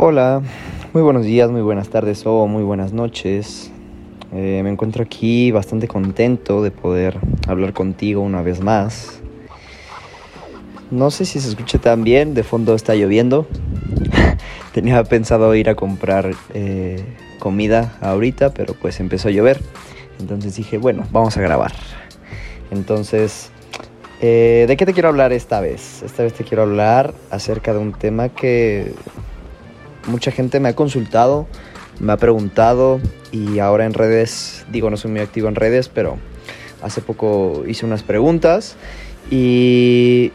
Hola, muy buenos días, muy buenas tardes o muy buenas noches. Eh, me encuentro aquí bastante contento de poder hablar contigo una vez más. No sé si se escucha tan bien, de fondo está lloviendo. Tenía pensado ir a comprar eh, comida ahorita, pero pues empezó a llover. Entonces dije, bueno, vamos a grabar. Entonces, eh, ¿de qué te quiero hablar esta vez? Esta vez te quiero hablar acerca de un tema que mucha gente me ha consultado, me ha preguntado y ahora en redes, digo, no soy muy activo en redes, pero hace poco hice unas preguntas y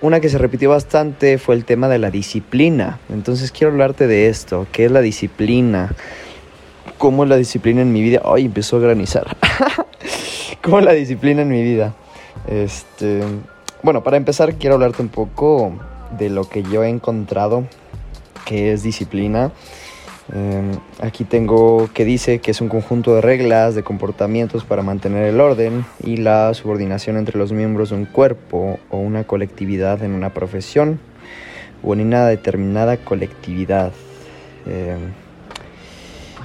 una que se repitió bastante fue el tema de la disciplina. Entonces quiero hablarte de esto, ¿qué es la disciplina? ¿Cómo es la disciplina en mi vida? Ay, empezó a granizar. ¿Cómo es la disciplina en mi vida? Este, bueno, para empezar quiero hablarte un poco de lo que yo he encontrado que es disciplina. Em, aquí tengo que dice que es un conjunto de reglas, de comportamientos para mantener el orden y la subordinación entre los miembros de un cuerpo o una colectividad en una profesión o en una determinada colectividad. Em,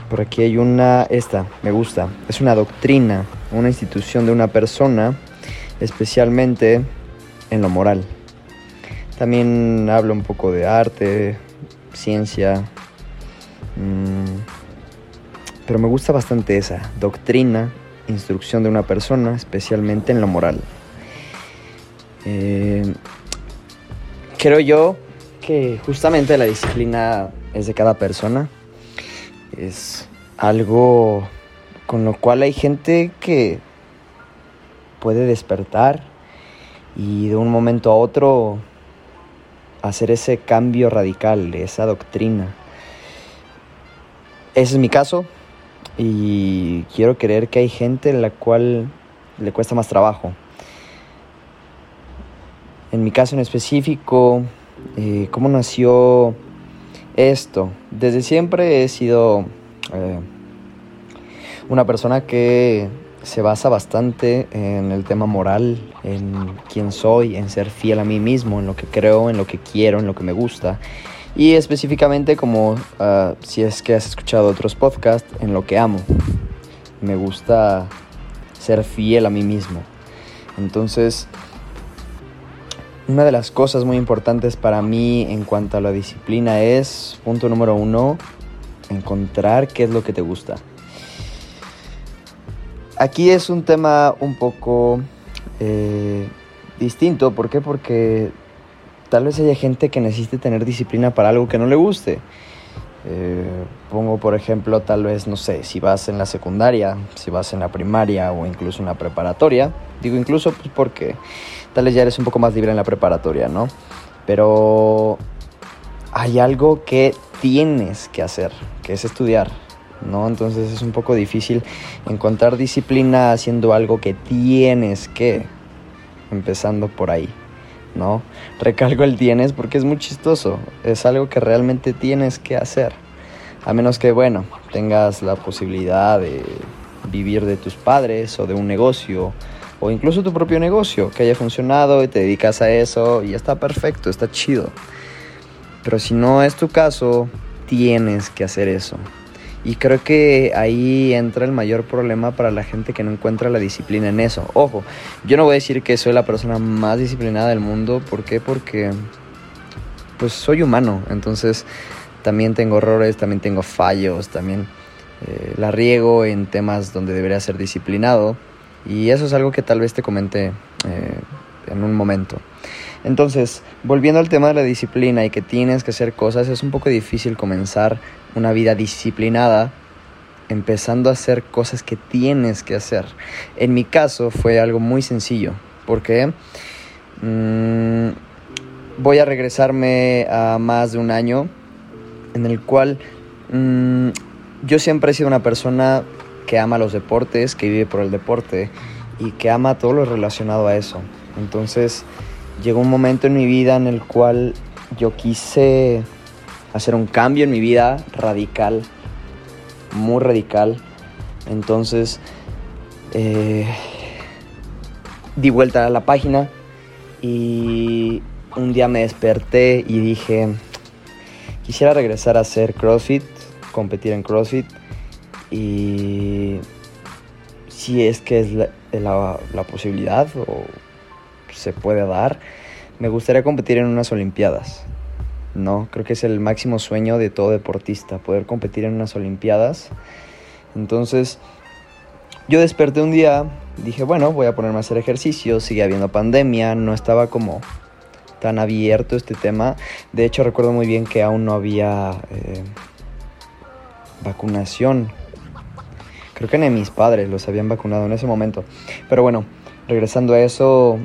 por aquí hay una, esta, me gusta, es una doctrina, una institución de una persona, especialmente en lo moral. También habla un poco de arte, ciencia. Mm, pero me gusta bastante esa, doctrina, instrucción de una persona, especialmente en lo moral. Eh, creo yo que justamente la disciplina es de cada persona. Es algo con lo cual hay gente que puede despertar y de un momento a otro hacer ese cambio radical, esa doctrina. Ese es mi caso y quiero creer que hay gente en la cual le cuesta más trabajo. En mi caso en específico, eh, ¿cómo nació esto? Desde siempre he sido eh, una persona que se basa bastante en el tema moral, en quién soy, en ser fiel a mí mismo, en lo que creo, en lo que quiero, en lo que me gusta. Y específicamente como ah, si es que has escuchado otros podcasts, en lo que amo. Me gusta ser fiel a mí mismo. Entonces, una de las cosas muy importantes para mí en cuanto a la disciplina es, punto número uno, encontrar qué es lo que te gusta. Aquí es un tema un poco eh, distinto. ¿Por qué? Porque tal vez haya gente que necesite tener disciplina para algo que no le guste. Eh, pongo por ejemplo, tal vez, no sé, si vas en la secundaria, si vas en la primaria o incluso en la preparatoria. Digo incluso pues, porque tal vez ya eres un poco más libre en la preparatoria, ¿no? Pero hay algo que tienes que hacer, que es estudiar. ¿No? Entonces es un poco difícil encontrar disciplina haciendo algo que tienes que, empezando por ahí, ¿no? Recalco el tienes porque es muy chistoso, es algo que realmente tienes que hacer, a menos que, bueno, tengas la posibilidad de vivir de tus padres o de un negocio o incluso tu propio negocio que haya funcionado y te dedicas a eso y está perfecto, está chido. Pero si no es tu caso, tienes que hacer eso. Y creo que ahí entra el mayor problema para la gente que no encuentra la disciplina en eso. Ojo, yo no voy a decir que soy la persona más disciplinada del mundo. ¿Por qué? Porque pues soy humano. Entonces también tengo errores, también tengo fallos, también eh, la riego en temas donde debería ser disciplinado. Y eso es algo que tal vez te comente eh, en un momento. Entonces, volviendo al tema de la disciplina y que tienes que hacer cosas, es un poco difícil comenzar una vida disciplinada empezando a hacer cosas que tienes que hacer. En mi caso fue algo muy sencillo, porque mm, voy a regresarme a más de un año en el cual mm, yo siempre he sido una persona que ama los deportes, que vive por el deporte y que ama todo lo relacionado a eso. Entonces llegó un momento en mi vida en el cual yo quise hacer un cambio en mi vida radical, muy radical. Entonces, eh, di vuelta a la página y un día me desperté y dije, quisiera regresar a hacer CrossFit, competir en CrossFit y si es que es la, la posibilidad o se puede dar, me gustaría competir en unas Olimpiadas. No, creo que es el máximo sueño de todo deportista, poder competir en unas Olimpiadas. Entonces, yo desperté un día, dije, bueno, voy a ponerme a hacer ejercicio, sigue habiendo pandemia, no estaba como tan abierto este tema. De hecho, recuerdo muy bien que aún no había eh, vacunación. Creo que ni mis padres los habían vacunado en ese momento. Pero bueno, regresando a eso,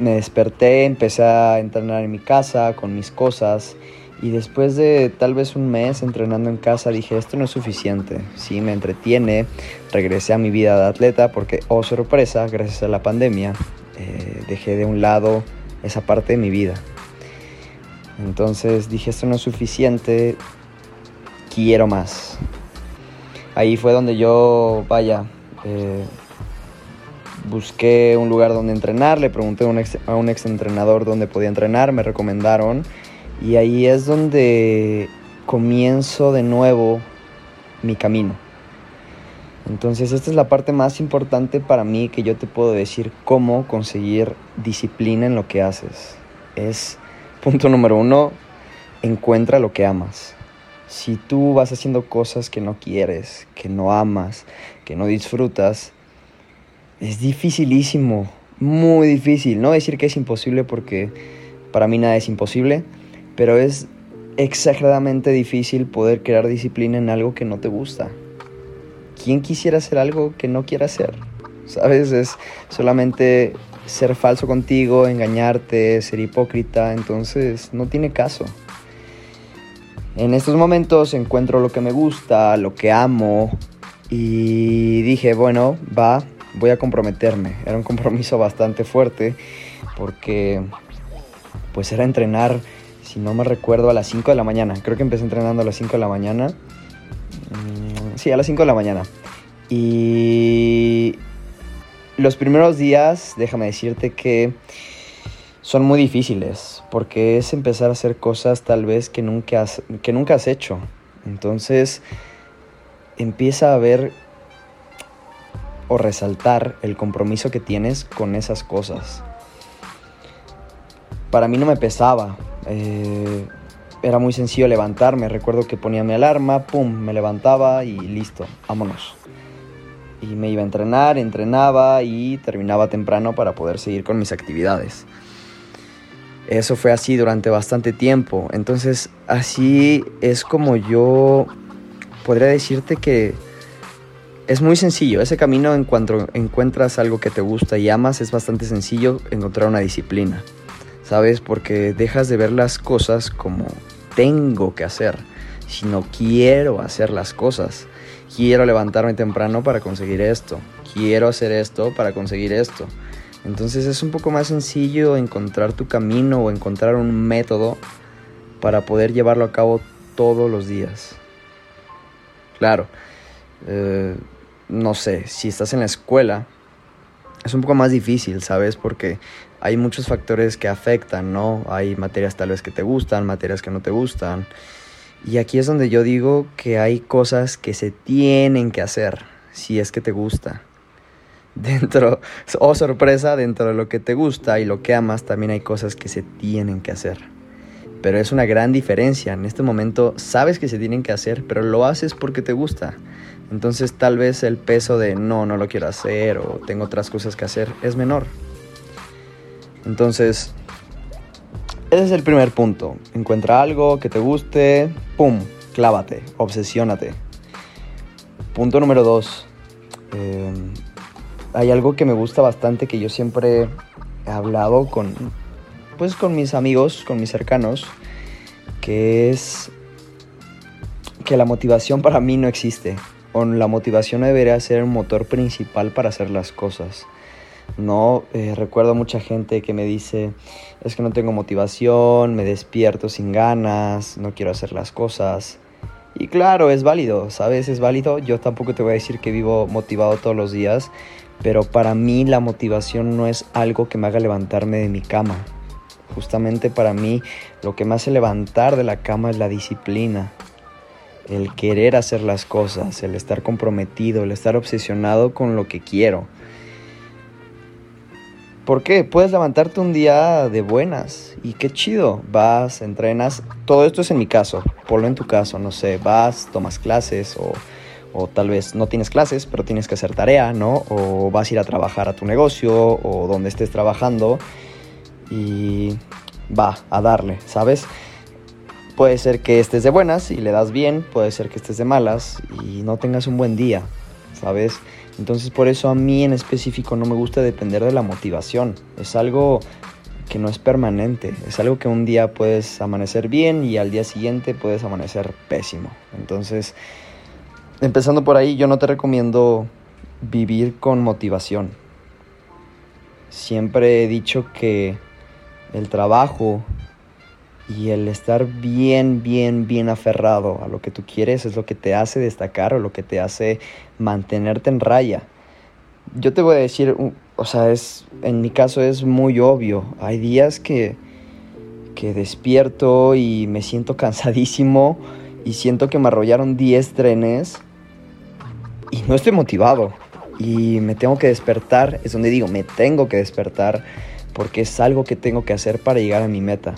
me desperté, empecé a entrenar en mi casa con mis cosas y después de tal vez un mes entrenando en casa dije esto no es suficiente, sí me entretiene, regresé a mi vida de atleta porque oh sorpresa, gracias a la pandemia eh, dejé de un lado esa parte de mi vida. Entonces dije esto no es suficiente, quiero más. Ahí fue donde yo, vaya, eh, busqué un lugar donde entrenar, le pregunté a un, ex, entrenador dónde podía entrenar, me recomendaron y ahí es donde comienzo de nuevo mi camino. Entonces esta es la parte más importante para mí que yo te puedo decir cómo conseguir disciplina en lo que haces. Es punto número uno, encuentra lo que amas. Si tú vas haciendo cosas que no quieres, que no amas, que no disfrutas, es dificilísimo, muy difícil. No decir que es imposible porque para mí nada es imposible, pero es exageradamente difícil poder crear disciplina en algo que no te gusta. ¿Quién quisiera hacer algo que no quiera hacer? ¿Sabes? Es solamente ser falso contigo, engañarte, ser hipócrita, entonces no tiene caso. En estos momentos encuentro lo que me gusta, lo que amo y dije, bueno, va, voy a comprometerme. Era un compromiso bastante fuerte porque pues era entrenar, si no me recuerdo, a las 5 de la mañana. Creo que empecé entrenando a las 5 de la mañana. Mm, sí, a las 5 de la mañana. Y los primeros días, déjame decirte que son muy difíciles porque es empezar a hacer cosas tal vez que nunca has, que nunca has hecho. Entonces empieza a ver o resaltar el compromiso que tienes con esas cosas. Para mí no me pesaba. Eh, era muy sencillo levantarme. Recuerdo que ponía mi alarma, pum, me levantaba y listo, vámonos. Y me iba a entrenar, entrenaba y terminaba temprano para poder seguir con mis actividades. Eso fue así durante bastante tiempo. Entonces así es como yo podría decirte que es muy sencillo, ese camino en cuanto encuentras algo que te gusta y amas es bastante sencillo encontrar una disciplina, ¿sabes? Porque dejas de ver las cosas como tengo que hacer, sino quiero hacer las cosas. Quiero levantarme temprano para conseguir esto, quiero hacer esto para conseguir esto. Entonces es un poco más sencillo encontrar tu camino o encontrar un método para poder llevarlo a cabo todos los días. Claro, eh, no sé, si estás en la escuela, es un poco más difícil, ¿sabes? Porque hay muchos factores que afectan, ¿no? Hay materias tal vez que te gustan, materias que no te gustan. Y aquí es donde yo digo que hay cosas que se tienen que hacer, si es que te gusta. Dentro, oh sorpresa, dentro de lo que te gusta y lo que amas, también hay cosas que se tienen que hacer. Pero es una gran diferencia. En este momento sabes que se tienen que hacer, pero lo haces porque te gusta. Entonces tal vez el peso de no, no lo quiero hacer o tengo otras cosas que hacer es menor. Entonces, ese es el primer punto. Encuentra algo que te guste, ¡pum! Clávate, obsesiónate. Punto número dos. Em, hay algo que me gusta bastante que yo siempre he hablado con, pues, con mis amigos, con mis cercanos, que es que la motivación para mí no existe la motivación debería ser un motor principal para hacer las cosas. No, eh, recuerdo mucha gente que me dice, es que no tengo motivación, me despierto sin ganas, no quiero hacer las cosas. Y claro, es válido, ¿sabes? Es válido. Yo tampoco te voy a decir que vivo motivado todos los días, pero para mí la motivación no es algo que me haga levantarme de mi cama. Justamente para mí lo que me hace levantar de la cama es la disciplina, el querer hacer las cosas, el estar comprometido, el estar obsesionado con lo que quiero. ¿Por qué? Puedes levantarte un día de buenas y qué chido. Vas, entrenas. Todo esto es en mi caso. Ponlo en tu caso, no sé. Vas, tomas clases o, o tal vez no tienes clases, pero tienes que hacer tarea, ¿no? O vas a ir a trabajar a tu negocio o donde estés trabajando y va a darle, ¿sabes? Puede ser que estés de buenas y le das bien, puede ser que estés de malas y no tengas un buen día, ¿sabes? Entonces por eso a mí en específico no me gusta depender de la motivación. Es algo que no es permanente. Es algo que un día puedes amanecer bien y al día siguiente puedes amanecer pésimo. Entonces, empezando por ahí, yo no te recomiendo vivir con motivación. Siempre he dicho que el trabajo y el estar bien, bien, bien aferrado a lo que tú quieres es lo que te hace destacar o lo que te hace mantenerte en raya. Yo te voy a decir, o sea, es, en mi caso es muy obvio. Hay días que, que despierto y me siento cansadísimo y siento que me arrollaron 10 trenes y no estoy motivado. Y me tengo que despertar, es donde digo, me tengo que despertar porque es algo que tengo que hacer para llegar a mi meta.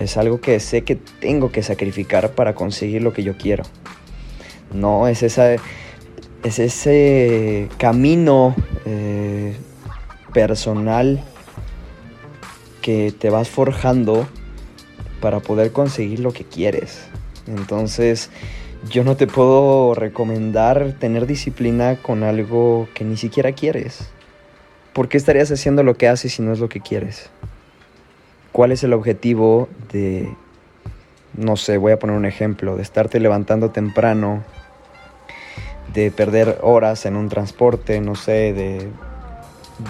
Es algo que sé que tengo que sacrificar para conseguir lo que yo quiero. No, es, esa, es ese camino eh, personal que te vas forjando para poder conseguir lo que quieres. Entonces, yo no te puedo recomendar tener disciplina con algo que ni siquiera quieres. ¿Por qué estarías haciendo lo que haces si no es lo que quieres? ¿Cuál es el objetivo de, no sé, voy a poner un ejemplo, de estarte levantando temprano, de perder horas en un transporte, no sé, de,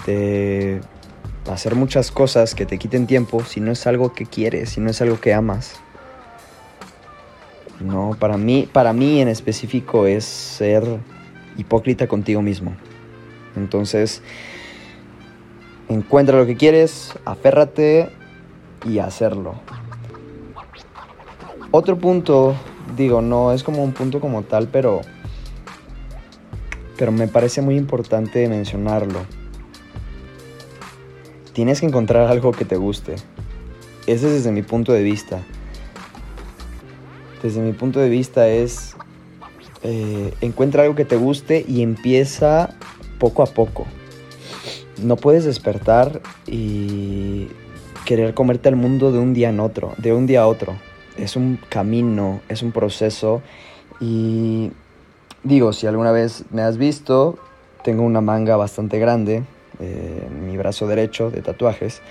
de hacer muchas cosas que te quiten tiempo si no es algo que quieres, si no es algo que amas? No, para mí, para mí en específico es ser hipócrita contigo mismo. Entonces, Encuentra lo que quieres, aférrate y hacerlo. Otro punto, digo, no es como un punto como tal, pero pero me parece muy importante mencionarlo. Tienes que encontrar algo que te guste. Ese es desde mi punto de vista. Desde mi punto de vista es eh, encuentra algo que te guste y empieza poco a poco no puedes despertar y querer comerte al mundo de un día en otro, de un día a otro. Es un camino, es un proceso y digo, si alguna vez me has visto, tengo una manga bastante grande eh, mi brazo derecho de tatuajes.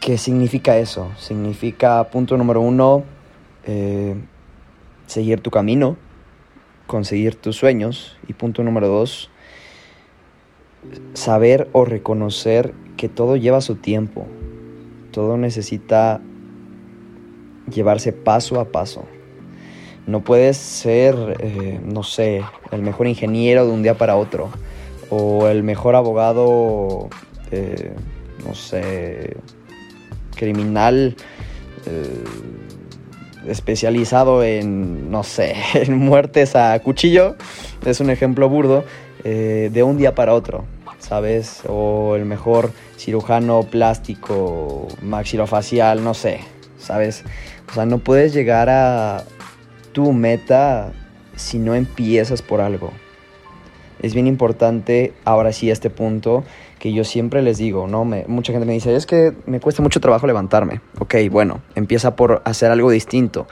¿Qué significa eso? Significa, punto número uno, eh, seguir tu camino, conseguir tus sueños. Y punto número dos, saber o reconocer que todo lleva su tiempo, todo necesita llevarse paso a paso. No puedes ser, eh, no sé, el mejor ingeniero de un día para otro, o el mejor abogado, eh, no sé, criminal eh, especializado en, no sé, en muertes a cuchillo, es un ejemplo burdo, eh, de un día para otro, ¿sabes? O el mejor cirujano plástico, maxilofacial, no sé, ¿sabes? O sea, no puedes llegar a tu meta si no empiezas por algo. Es bien importante, ahora sí, este punto, que yo siempre les digo, ¿no? Me, mucha gente me dice, es que me cuesta mucho trabajo levantarme. Ok, bueno, empieza por hacer algo distinto.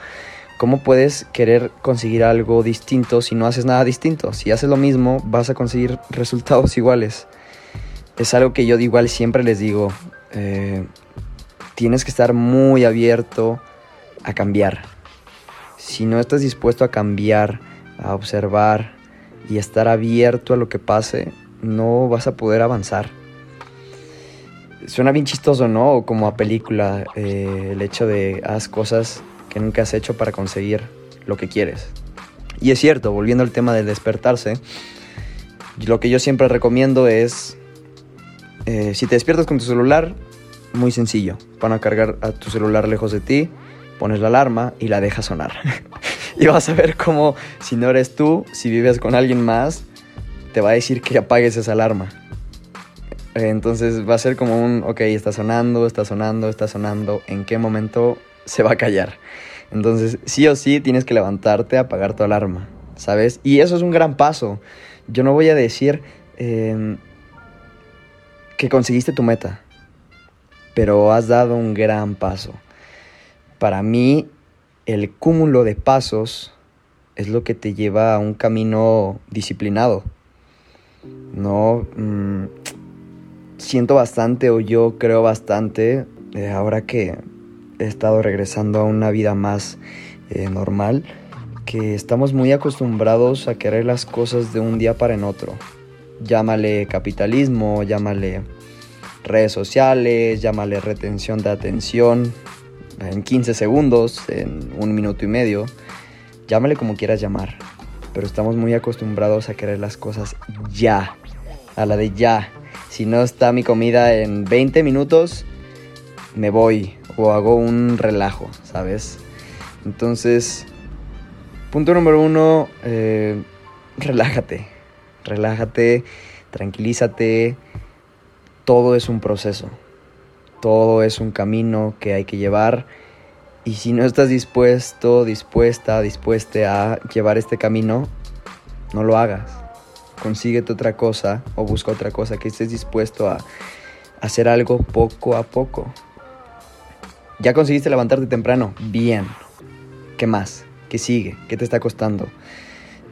¿Cómo puedes querer conseguir algo distinto si no haces nada distinto? Si haces lo mismo, vas a conseguir resultados iguales. Es algo que yo igual siempre les digo. Eh, tienes que estar muy abierto a cambiar. Si no estás dispuesto a cambiar, a observar y estar abierto a lo que pase, no vas a poder avanzar. Suena bien chistoso, ¿no? Como a película, eh, el hecho de haz cosas que nunca has hecho para conseguir lo que quieres. Y es cierto, volviendo al tema del despertarse, lo que yo siempre recomiendo es, eh, si te despiertas con tu celular, muy sencillo. Van a cargar a tu celular lejos de ti, pones la alarma y la dejas sonar. y vas a ver cómo, si no eres tú, si vives con alguien más, te va a decir que apagues esa alarma. Entonces va a ser como un, ok, está sonando, está sonando, está sonando, ¿en qué momento se va a callar? Entonces, sí o sí tienes que levantarte a apagar tu alarma, ¿sabes? Y eso es un gran paso. Yo no voy a decir em, que conseguiste tu meta, pero has dado un gran paso. Para mí, el cúmulo de pasos es lo que te lleva a un camino disciplinado. No, mm, siento bastante o yo creo bastante, eh, ahora que he estado regresando a una vida más eh, normal, que estamos muy acostumbrados a querer las cosas de un día para en otro. Llámale capitalismo, llámale redes sociales, llámale retención de atención en 15 segundos, en un minuto y medio, llámale como quieras llamar. Pero estamos muy acostumbrados a querer las cosas ya, a la de ya. Si no está mi comida en 20 minutos, me voy o hago un relajo, ¿sabes? Entonces, punto número uno, eh, relájate, relájate, tranquilízate. Todo es un proceso, todo es un camino que hay que llevar. Y si no estás dispuesto, dispuesta, dispuesta a llevar este camino, no lo hagas consíguete otra cosa o busca otra cosa que estés dispuesto a hacer algo poco a poco. Ya conseguiste levantarte temprano, bien. ¿Qué más? ¿Qué sigue? ¿Qué te está costando?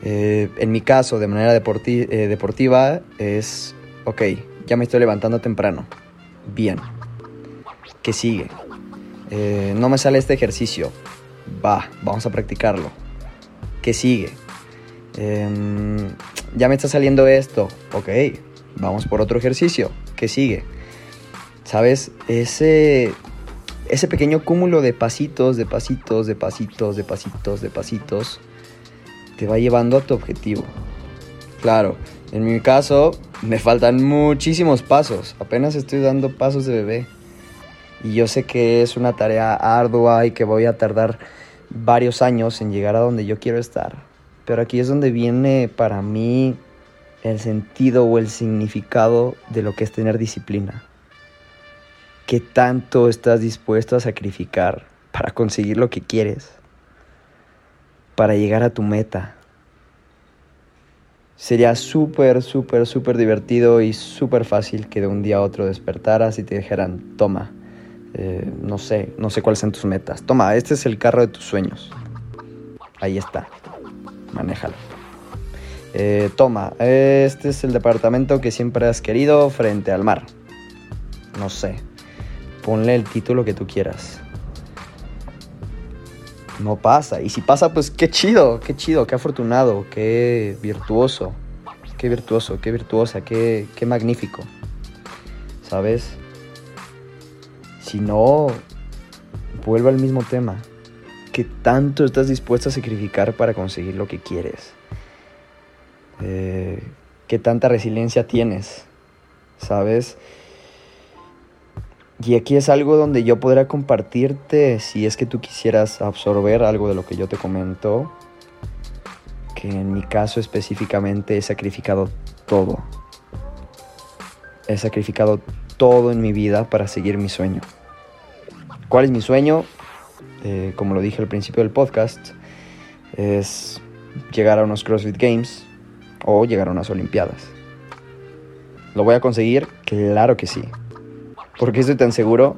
Eh, en mi caso, de manera eh, deportiva, es, ok, ya me estoy levantando temprano, bien. ¿Qué sigue? Eh, no me sale este ejercicio, va, vamos a practicarlo. ¿Qué sigue? Em, ya me está saliendo esto, ok, vamos por otro ejercicio, ¿qué sigue? ¿Sabes? Ese, ese pequeño cúmulo de pasitos, de pasitos, de pasitos, de pasitos, de pasitos, te va llevando a tu objetivo. Claro, en mi caso me faltan muchísimos pasos, apenas estoy dando pasos de bebé. Y yo sé que es una tarea ardua y que voy a tardar varios años en llegar a donde yo quiero estar. Pero aquí es donde viene para mí el sentido o el significado de lo que es tener disciplina. ¿Qué tanto estás dispuesto a sacrificar para conseguir lo que quieres? Para llegar a tu meta. Sería súper, súper, súper divertido y súper fácil que de un día a otro despertaras y te dijeran, toma, eh, no sé, no sé cuáles son tus metas. Toma, este es el carro de tus sueños. Ahí está manéjalo. Eh, toma, este es el departamento que siempre has querido frente al mar. No sé, ponle el título que tú quieras. No pasa, y si pasa, pues qué chido, qué chido, qué afortunado, qué virtuoso, qué virtuoso, qué virtuosa, qué, qué magnífico. ¿Sabes? Si no, vuelvo al mismo tema. ¿Qué tanto estás dispuesto a sacrificar para conseguir lo que quieres? Eh, ¿Qué tanta resiliencia tienes? ¿Sabes? Y aquí es algo donde yo podría compartirte si es que tú quisieras absorber algo de lo que yo te comento, que en mi caso específicamente he sacrificado todo. He sacrificado todo en mi vida para seguir mi sueño. ¿Cuál es mi sueño? Eh, como lo dije al principio del podcast, es llegar a unos CrossFit Games o llegar a unas Olimpiadas. ¿Lo voy a conseguir? Claro que sí. ¿Por qué estoy tan seguro?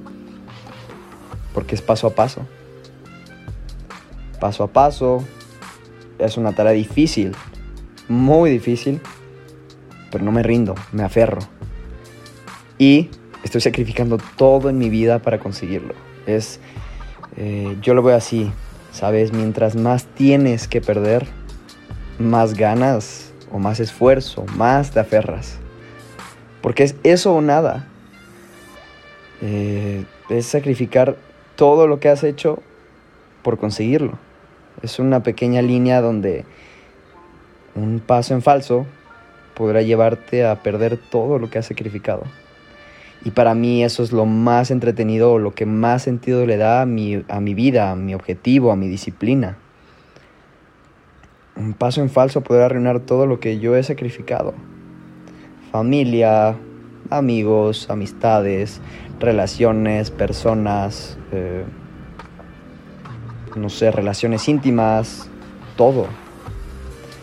Porque es paso a paso. Paso a paso. Es una tarea difícil, muy difícil, pero no me rindo, me aferro. Y estoy sacrificando todo en mi vida para conseguirlo. Es eh, yo lo veo así, ¿sabes? Mientras más tienes que perder, más ganas o más esfuerzo, más te aferras. Porque es eso o nada. Eh, es sacrificar todo lo que has hecho por conseguirlo. Es una pequeña línea donde un paso en falso podrá llevarte a perder todo lo que has sacrificado. Y para mí eso es lo más entretenido, lo que más sentido le da a mi, a mi vida, a mi objetivo, a mi disciplina. Un paso en falso puede arruinar todo lo que yo he sacrificado. Familia, amigos, amistades, relaciones, personas, eh, no sé, relaciones íntimas, todo.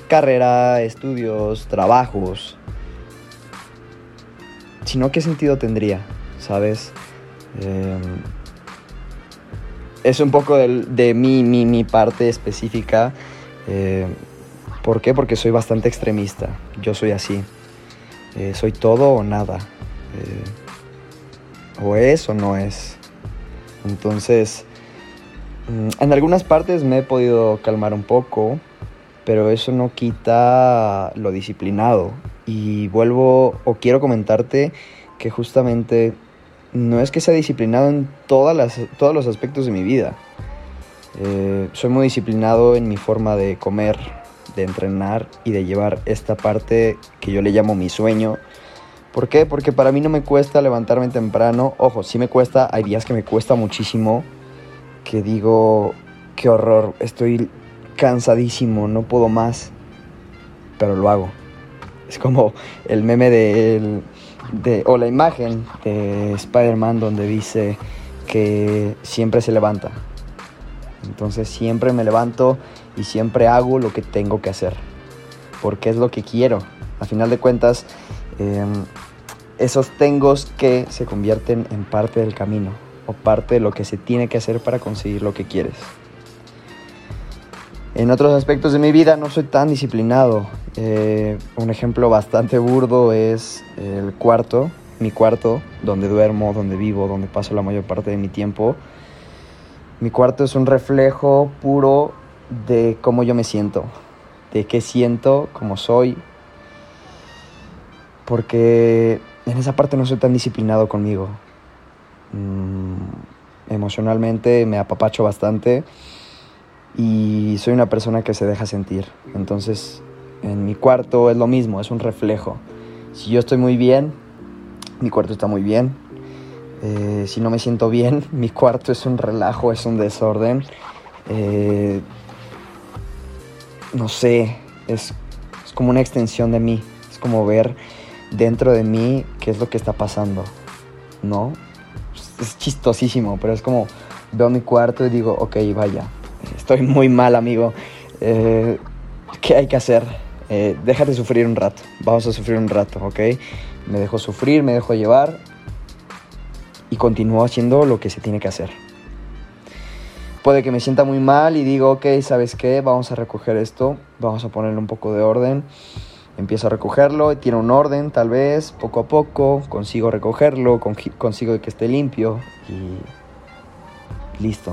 Carrera, estudios, trabajos. Si no, ¿qué sentido tendría? ¿Sabes? Em, es un poco de, mi, mi, parte específica. Eh, ¿Por qué? Porque soy bastante extremista. Yo soy así. Eh, soy todo o nada. Eh, o es o no es. Entonces, mm, en algunas partes me he podido calmar un poco, pero eso no quita lo disciplinado. Y vuelvo o quiero comentarte que justamente no es que sea disciplinado en todas las, todos los aspectos de mi vida. Eh, soy muy disciplinado en mi forma de comer, de entrenar y de llevar esta parte que yo le llamo mi sueño. ¿Por qué? Porque para mí no me cuesta levantarme temprano. Ojo, sí me cuesta, hay días que me cuesta muchísimo, que digo, qué horror, estoy cansadísimo, no puedo más, pero lo hago. Es como el meme de, de o la imagen de Spider-Man donde dice que siempre se levanta. Entonces siempre me levanto y siempre hago lo que tengo que hacer, porque es lo que quiero. A final de cuentas, em, esos tengos que se convierten en parte del camino o parte de lo que se tiene que hacer para conseguir lo que quieres. En otros aspectos de mi vida no soy tan disciplinado. Eh, un ejemplo bastante burdo es el cuarto, mi cuarto, donde duermo, donde vivo, donde paso la mayor parte de mi tiempo. Mi cuarto es un reflejo puro de cómo yo me siento, de qué siento, cómo soy. Porque en esa parte no soy tan disciplinado conmigo. Mm, emocionalmente me apapacho bastante y soy una persona que se deja sentir. Entonces, en mi cuarto es lo mismo, es un reflejo. Si yo estoy muy bien, mi cuarto está muy bien. Eh, si no me siento bien, mi cuarto es un relajo, es un desorden. Eh, no sé, es, es como una extensión de mí. Es como ver dentro de mí qué es lo que está pasando, ¿no? Es chistosísimo, pero es como veo mi cuarto y digo, ok, vaya, estoy muy mal, amigo. Eh, ¿Qué hay que hacer? Eh, déjate sufrir un rato. Vamos a sufrir un rato, ¿ok? Me dejo sufrir, me dejo llevar y continúo haciendo lo que se tiene que hacer. Puede que me sienta muy mal y digo, ok, ¿sabes qué? Vamos a recoger esto, vamos a ponerle un poco de orden. Empiezo a recogerlo, tiene un orden tal vez, poco a poco, consigo recogerlo, consigo que esté limpio y listo.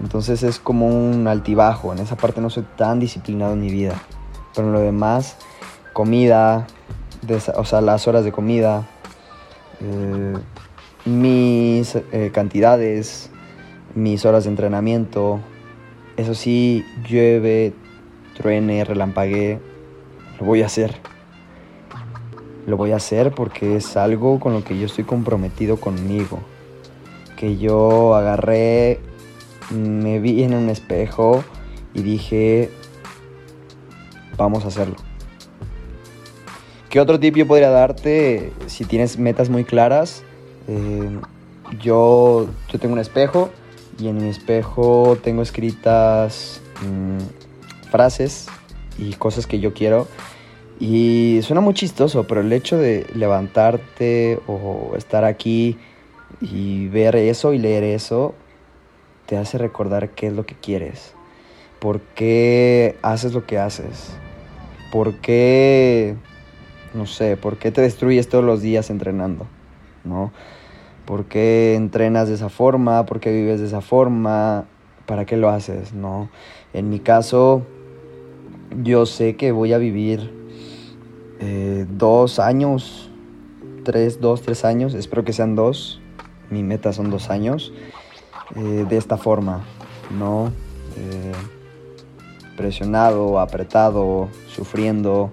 Entonces es como un altibajo, en esa parte no soy tan disciplinado en mi vida. Pero en lo demás, comida, o sea, las horas de comida, eh, mis eh, cantidades, mis horas de entrenamiento, eso sí, llueve, truene, relampaguee, lo voy a hacer. Lo voy a hacer porque es algo con lo que yo estoy comprometido conmigo. Que yo agarré me vi en un espejo y dije, vamos a hacerlo. ¿Qué otro tip yo podría darte si tienes metas muy claras? Eh, yo, yo tengo un espejo y en mi espejo tengo escritas mm, frases y cosas que yo quiero. Y suena muy chistoso, pero el hecho de levantarte o estar aquí y ver eso y leer eso te hace recordar qué es lo que quieres, por qué haces lo que haces, por qué, no sé, por qué te destruyes todos los días entrenando, ¿no? ¿Por qué entrenas de esa forma? ¿Por qué vives de esa forma? ¿Para qué lo haces? ¿No? En mi caso, yo sé que voy a vivir eh, dos años, tres, dos, tres años, espero que sean dos, mi meta son dos años. Eh, de esta forma, ¿no? Eh, presionado, apretado, sufriendo,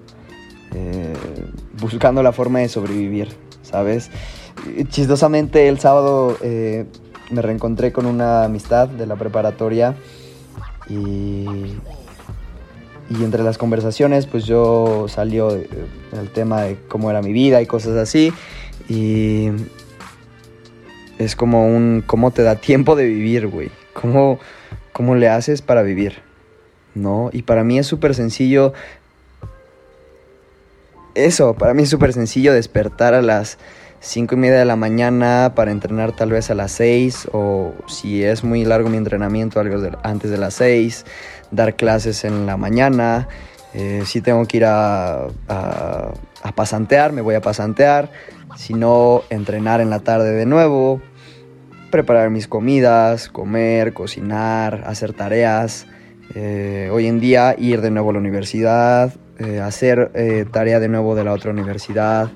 buscando la forma de sobrevivir, ¿sabes? Chistosamente el sábado me reencontré con una amistad de la preparatoria y, y entre las conversaciones pues yo salió el tema de cómo era mi vida y cosas así y es como un cómo te da tiempo de vivir, güey. ¿Cómo, ¿Cómo le haces para vivir? ¿No? Y para mí es súper sencillo eso, para mí es súper sencillo despertar a las 5 y media de la mañana para entrenar tal vez a las 6 o si es muy largo mi entrenamiento algo antes de las 6, dar clases en la mañana, eh, si tengo que ir a, pasantear, me voy a pasantear, si no, entrenar en la tarde de nuevo, preparar mis comidas, comer, cocinar, hacer tareas. Eh, hoy en día ir de nuevo a la universidad, eh, hacer tarea de nuevo de la otra universidad.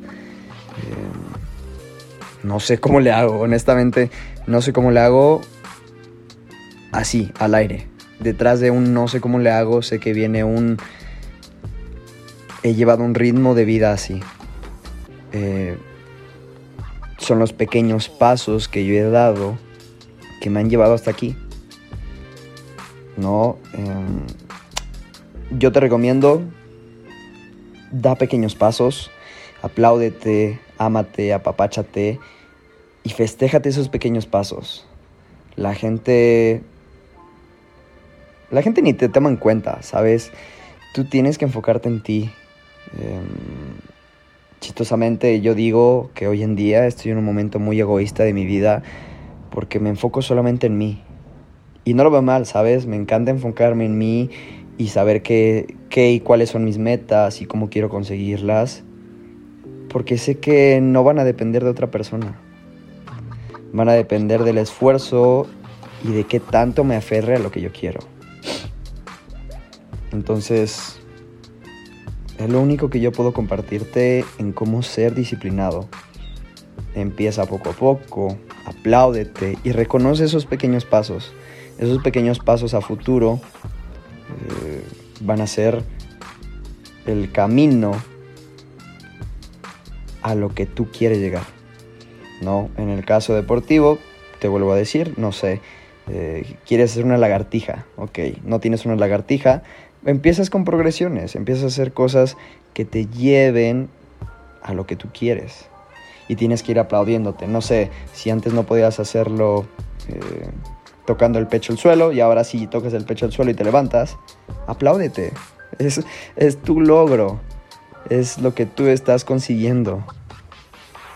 no sé cómo le hago, honestamente, no sé cómo le hago así, al aire. Detrás de un no sé cómo le hago, sé que viene un... He llevado un ritmo de vida así. son los pequeños pasos que yo he dado que me han llevado hasta aquí. No, em, yo te recomiendo, da pequeños pasos, apláudete, ámate, apapáchate y festéjate esos pequeños pasos. La gente, la gente ni te toma en cuenta, ¿sabes? Tú tienes que enfocarte en ti. Em, chistosamente yo digo que hoy en día estoy en un momento muy egoísta de mi vida porque me enfoco solamente en mí. Y no lo veo mal, ¿sabes? Me encanta enfocarme en mí y saber qué, qué y cuáles son mis metas y cómo quiero conseguirlas. Porque sé que no van a depender de otra persona. Van a depender del esfuerzo y de qué tanto me aferre a lo que yo quiero. Entonces, es lo único que yo puedo compartirte en cómo ser disciplinado. Empieza poco a poco, apláudete y reconoce esos pequeños pasos. Esos pequeños pasos a futuro eh, van a ser el camino a lo que tú quieres llegar. ¿no? En el caso deportivo, te vuelvo a decir, no sé, eh, quieres hacer una lagartija, ok, no tienes una lagartija, empiezas con progresiones, empiezas a hacer cosas que te lleven a lo que tú quieres y tienes que ir aplaudiéndote. No sé, si antes no podías hacerlo eh, tocando el pecho al suelo y ahora sí tocas el pecho al suelo y te levantas, apláudete. Es, es tu logro, es lo que tú estás consiguiendo.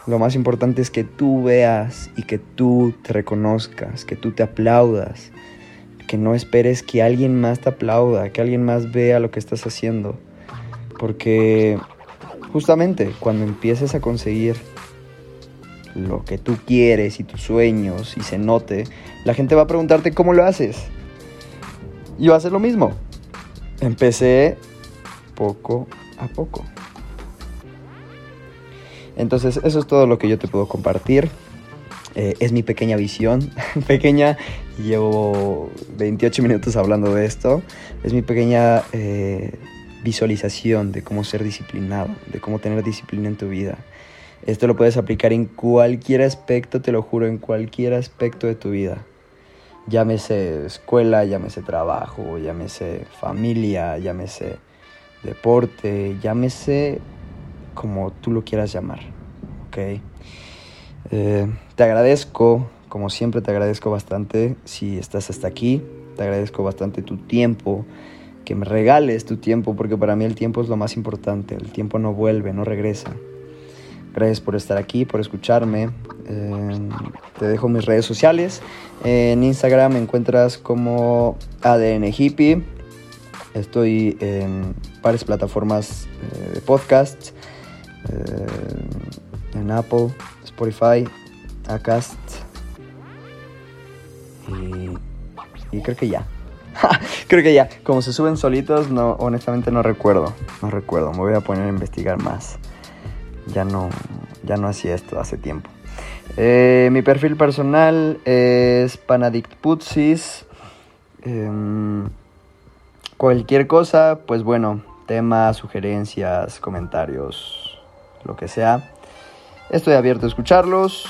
Lo más importante es que tú veas y que tú te reconozcas, que tú te aplaudas, que no esperes que alguien más te aplauda, que alguien más vea lo que estás haciendo. Porque justamente cuando empieces a conseguir lo que tú quieres y tus sueños y se note, la gente va a preguntarte cómo lo haces. Y va lo mismo. Empecé poco a poco. Entonces eso es todo lo que yo te puedo compartir. Eh, es mi pequeña visión, pequeña, llevo 28 minutos hablando de esto, es mi pequeña eh, visualización de cómo ser disciplinado, de cómo tener disciplina en tu vida. Esto lo puedes aplicar en cualquier aspecto, te lo juro, en cualquier aspecto de tu vida. Llámese escuela, llámese trabajo, llámese familia, llámese deporte, llámese como tú lo quieras llamar. ¿Ok? Eh, te agradezco, como siempre te agradezco bastante si estás hasta aquí. Te agradezco bastante tu tiempo, que me regales tu tiempo, porque para mí el tiempo es lo más importante. El tiempo no vuelve, no regresa. Gracias por estar aquí, por escucharme. Eh, te dejo mis redes sociales. En Instagram me encuentras como ADN Hippie. Estoy en varias plataformas eh, de podcasts. En Apple, Spotify, Acast. Y, y creo que ya. creo que ya. Como se suben solitos, no, honestamente no recuerdo. No recuerdo. Me voy a poner a investigar más ya no, ya no hacía esto hace tiempo. Eh, mi perfil personal es Panadictputsis. Em, cualquier cosa, pues bueno, temas, sugerencias, comentarios, lo que sea. Estoy abierto a escucharlos.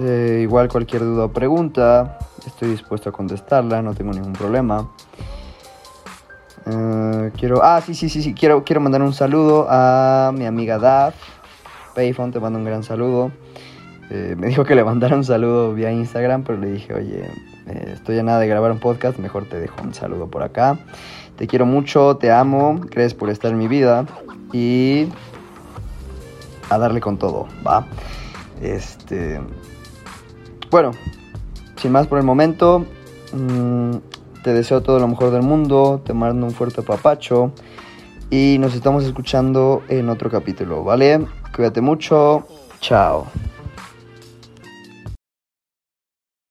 Eh, igual cualquier duda o pregunta, estoy dispuesto a contestarla, no tengo ningún problema. Eh, quiero, ah, sí, sí, sí, sí, quiero, quiero mandar un saludo a mi amiga Daf. Payphone, te mando un gran saludo. Eh, me dijo que le mandara un saludo vía Instagram, pero le dije, oye, estoy a nada de grabar un podcast, mejor te dejo un saludo por acá. Te quiero mucho, te amo, crees por estar en mi vida y a darle con todo, ¿va? Este, bueno, sin más por el momento, mm, te deseo todo lo mejor del mundo, te mando un fuerte papacho y nos estamos escuchando en otro capítulo, ¿vale? Cuídate mucho, chao.